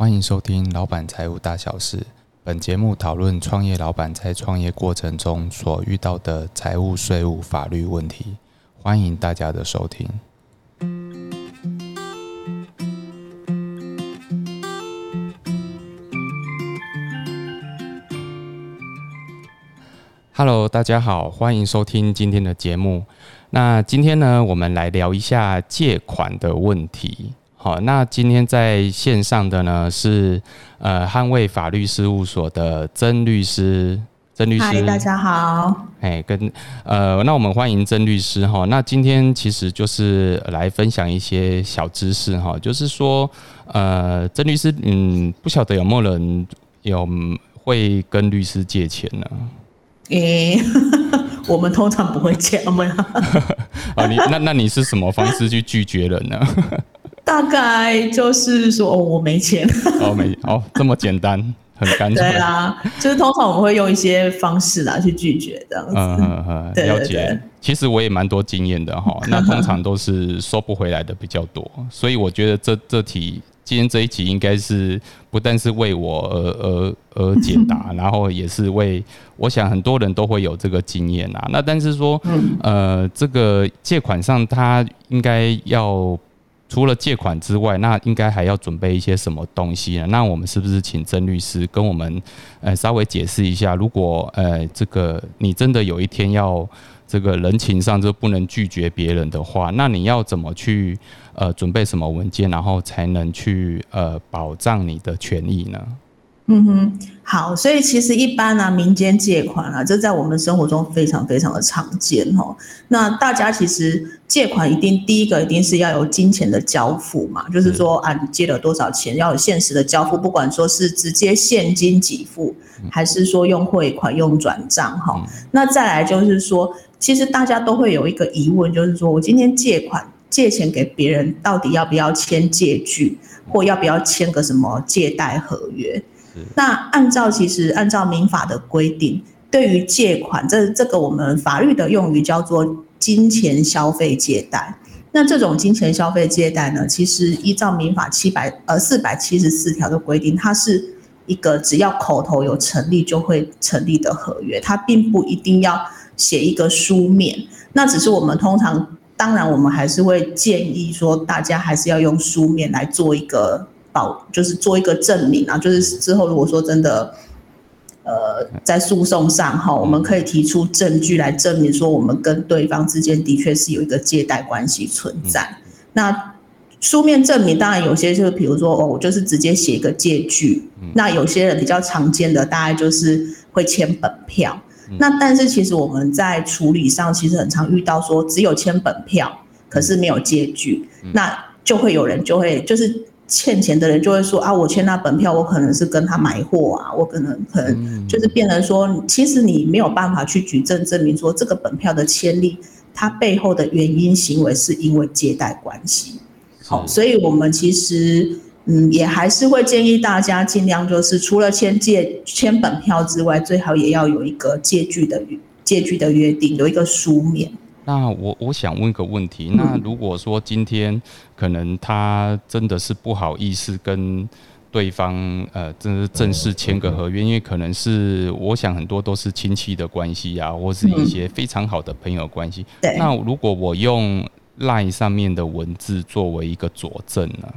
欢迎收听《老板财务大小事》。本节目讨论创业老板在创业过程中所遇到的财务、税务、法律问题。欢迎大家的收听。Hello，大家好，欢迎收听今天的节目。那今天呢，我们来聊一下借款的问题。好，那今天在线上的呢是呃捍卫法律事务所的曾律师，曾律师，嗨，大家好。哎，跟呃，那我们欢迎曾律师哈。那今天其实就是来分享一些小知识哈，就是说呃，曾律师，嗯，不晓得有没有人有会跟律师借钱呢？诶，我们通常不会借，我们啊，你那那你是什么方式去拒绝人呢？大概就是说，哦，我没钱。哦，没哦，这么简单，很干脆。对啊，就是通常我们会用一些方式来去拒绝这样子。嗯嗯嗯，了解。其实我也蛮多经验的哈，那通常都是收不回来的比较多，所以我觉得这这题今天这一集应该是不但是为我而而而解答，然后也是为我想很多人都会有这个经验啊。那但是说，呃，这个借款上他应该要。除了借款之外，那应该还要准备一些什么东西呢？那我们是不是请曾律师跟我们呃稍微解释一下？如果呃这个你真的有一天要这个人情上就不能拒绝别人的话，那你要怎么去呃准备什么文件，然后才能去呃保障你的权益呢？嗯哼，好，所以其实一般呢，民间借款啊，这在我们生活中非常非常的常见哦。那大家其实借款一定第一个一定是要有金钱的交付嘛，就是说啊，你借了多少钱，要有现实的交付，不管说是直接现金给付，还是说用汇款、用转账哈。那再来就是说，其实大家都会有一个疑问，就是说我今天借款借钱给别人，到底要不要签借据，或要不要签个什么借贷合约？那按照其实按照民法的规定，对于借款，这这个我们法律的用语叫做金钱消费借贷。那这种金钱消费借贷呢，其实依照民法七百呃四百七十四条的规定，它是一个只要口头有成立就会成立的合约，它并不一定要写一个书面。那只是我们通常，当然我们还是会建议说，大家还是要用书面来做一个。保就是做一个证明啊，就是之后如果说真的，呃，在诉讼上哈，我们可以提出证据来证明说我们跟对方之间的确是有一个借贷关系存在。那书面证明当然有些就是，比如说哦，我就是直接写一个借据。那有些人比较常见的大概就是会签本票。那但是其实我们在处理上其实很常遇到说只有签本票，可是没有借据，那就会有人就会就是。欠钱的人就会说啊，我欠那本票，我可能是跟他买货啊，我可能可能就是变成说，其实你没有办法去举证证明说这个本票的签立，它背后的原因行为是因为借贷关系。好，所以我们其实嗯也还是会建议大家尽量就是除了签借签本票之外，最好也要有一个借据的借据的约定，有一个书面。那我我想问个问题，那如果说今天可能他真的是不好意思跟对方呃，真是正式签个合约，因为可能是我想很多都是亲戚的关系啊，或是一些非常好的朋友关系。那如果我用 LINE 上面的文字作为一个佐证呢？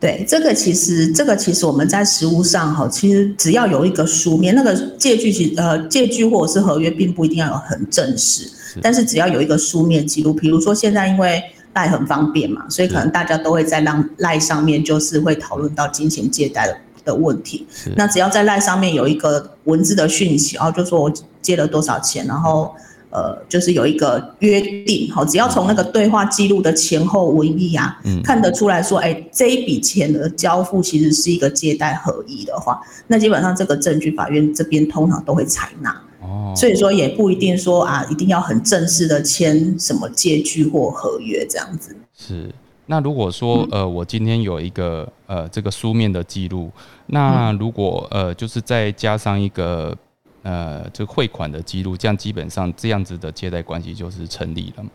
对，这个其实这个其实我们在实务上哈，其实只要有一个书面那个借据，其呃借据或者是合约，并不一定要有很正式。但是只要有一个书面记录，比如说现在因为赖很方便嘛，所以可能大家都会在让赖上面就是会讨论到金钱借贷的的问题。那只要在赖上面有一个文字的讯息，然后就说我借了多少钱，然后呃就是有一个约定，好，只要从那个对话记录的前后文意啊，看得出来说，哎，这一笔钱的交付其实是一个借贷合意的话，那基本上这个证据法院这边通常都会采纳。哦。所以说也不一定说啊，一定要很正式的签什么借据或合约这样子。是，那如果说呃，我今天有一个呃这个书面的记录，那如果呃就是再加上一个呃这个汇款的记录，这样基本上这样子的借贷关系就是成立了嘛？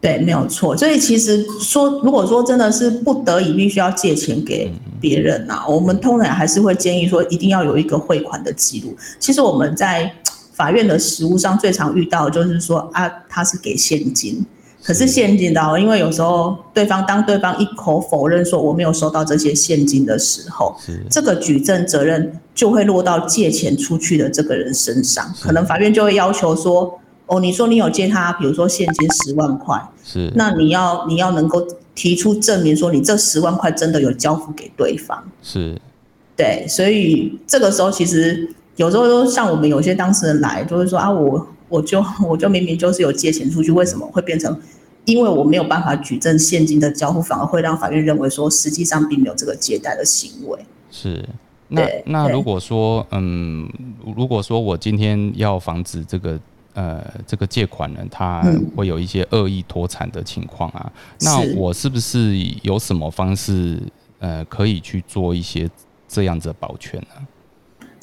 对，没有错。所以其实说，如果说真的是不得已必须要借钱给别人呐，我们通常还是会建议说，一定要有一个汇款的记录。其实我们在法院的实务上最常遇到就是说啊，他是给现金，可是现金的，因为有时候对方当对方一口否认说我没有收到这些现金的时候，这个举证责任就会落到借钱出去的这个人身上，可能法院就会要求说。哦，你说你有借他，比如说现金十万块，是，那你要你要能够提出证明说你这十万块真的有交付给对方，是，对，所以这个时候其实有时候像我们有些当事人来，就会说啊，我我就 我就明明就是有借钱出去，为什么会变成？因为我没有办法举证现金的交付，反而会让法院认为说实际上并没有这个借贷的行为。是，那那如果说嗯，如果说我今天要防止这个。呃，这个借款人他会有一些恶意脱产的情况啊，那我是不是有什么方式呃可以去做一些这样子的保全呢？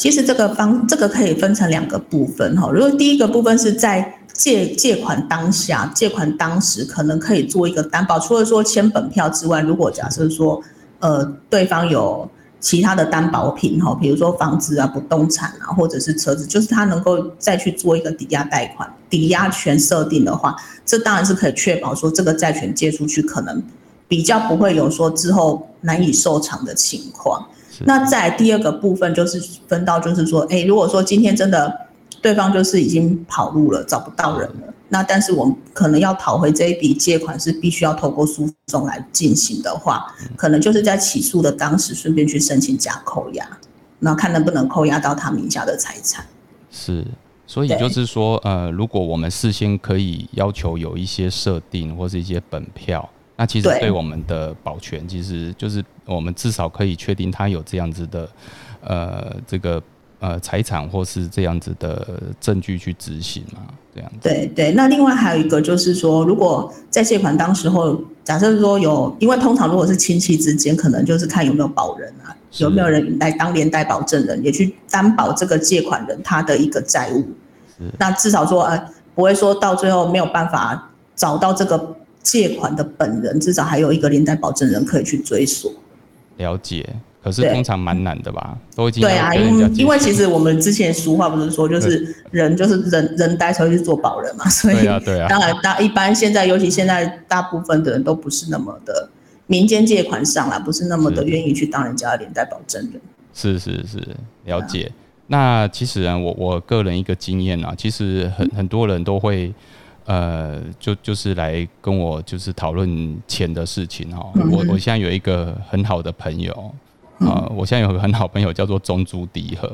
其实这个方这个可以分成两个部分哈，如果第一个部分是在借借款当下，借款当时可能可以做一个担保，除了说签本票之外，如果假设说呃对方有。其他的担保品哈，比如说房子啊、不动产啊，或者是车子，就是他能够再去做一个抵押贷款、抵押权设定的话，这当然是可以确保说这个债权借出去可能比较不会有说之后难以收偿的情况。那在第二个部分就是分到，就是说，哎，如果说今天真的对方就是已经跑路了，找不到人了。那但是我们可能要讨回这一笔借款是必须要透过诉讼来进行的话，可能就是在起诉的当时顺便去申请假扣押，那看能不能扣押到他名下的财产。是，所以就是说，呃，如果我们事先可以要求有一些设定或是一些本票，那其实对我们的保全，其实就是我们至少可以确定他有这样子的，呃，这个。呃，财产或是这样子的证据去执行嘛，这样子。对对，那另外还有一个就是说，如果在借款当时候，假设说有，因为通常如果是亲戚之间，可能就是看有没有保人啊，有没有人来当连带保证人，也去担保这个借款人他的一个债务。那至少说，呃，不会说到最后没有办法找到这个借款的本人，至少还有一个连带保证人可以去追索。了解。可是通常蛮难的吧？都已经对啊，因为因为其实我们之前俗话不是说，就是人就是人人呆才会去做保人嘛，所以对啊对啊。当然，大一般现在，尤其现在大部分的人都不是那么的民间借款上啦，不是那么的愿意去当人家的连带保证人。是是是，了解。那其实啊，我我个人一个经验啊，其实很很多人都会呃，就就是来跟我就是讨论钱的事情哈。我我现在有一个很好的朋友。啊，我现在有个很好朋友叫做中珠迪和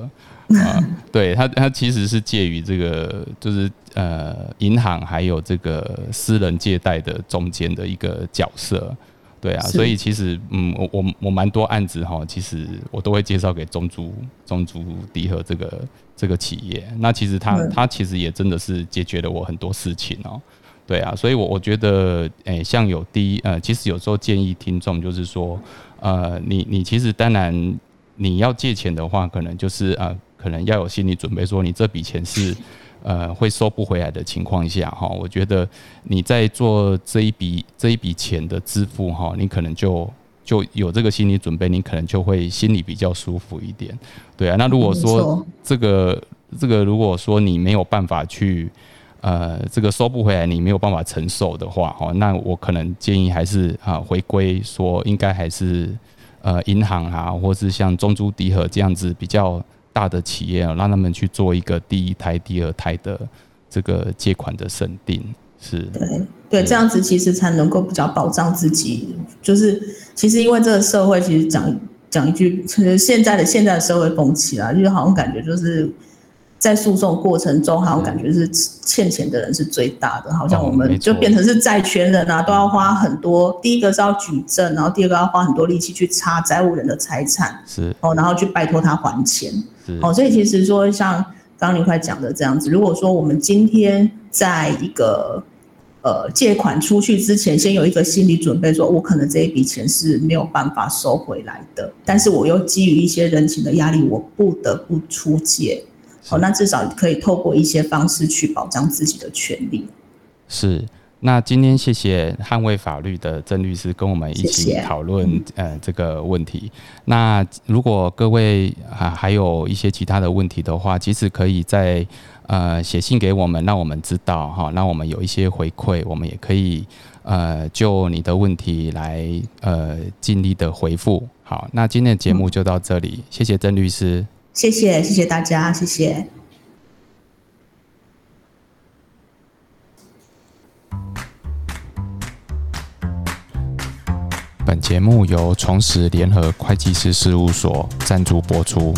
啊，对他，他其实是介于这个就是呃银行还有这个私人借贷的中间的一个角色，对啊，所以其实嗯，我我我蛮多案子哈，其实我都会介绍给中珠中珠迪和这个这个企业，那其实他他其实也真的是解决了我很多事情哦，对啊，所以我我觉得诶，像有第一呃，其实有时候建议听众就是说。呃，你你其实当然你要借钱的话，可能就是呃，可能要有心理准备，说你这笔钱是呃会收不回来的情况下哈，我觉得你在做这一笔这一笔钱的支付哈，你可能就就有这个心理准备，你可能就会心里比较舒服一点，对啊。那如果说这个这个如果说你没有办法去呃这个收不回来，你没有办法承受的话哈，那我可能建议还是啊回归说应该还是。呃，银行啊，或是像中珠迪和这样子比较大的企业啊，让他们去做一个第一胎、第二胎的这个借款的审定，是对对，这样子其实才能够比较保障自己。就是其实因为这个社会，其实讲讲一句，其实现在的现在的社会风气啊，就是好像感觉就是。在诉讼过程中，好像感觉是欠钱的人是最大的，好像我们就变成是债权人啊，都要花很多。第一个是要举证，然后第二个要花很多力气去查债务人的财产，是哦，然后去拜托他还钱，哦，所以其实说像刚刚您快讲的这样子，如果说我们今天在一个呃借款出去之前，先有一个心理准备，说我可能这一笔钱是没有办法收回来的，但是我又基于一些人情的压力，我不得不出借。哦，那至少可以透过一些方式去保障自己的权利。是，那今天谢谢捍卫法律的郑律师跟我们一起讨论呃这个问题。那如果各位啊还有一些其他的问题的话，其实可以在呃写信给我们，让我们知道哈，让我们有一些回馈，我们也可以呃就你的问题来呃尽力的回复。好，那今天的节目就到这里，谢谢郑律师，谢谢谢谢大家，谢谢。本节目由重实联合会计师事务所赞助播出。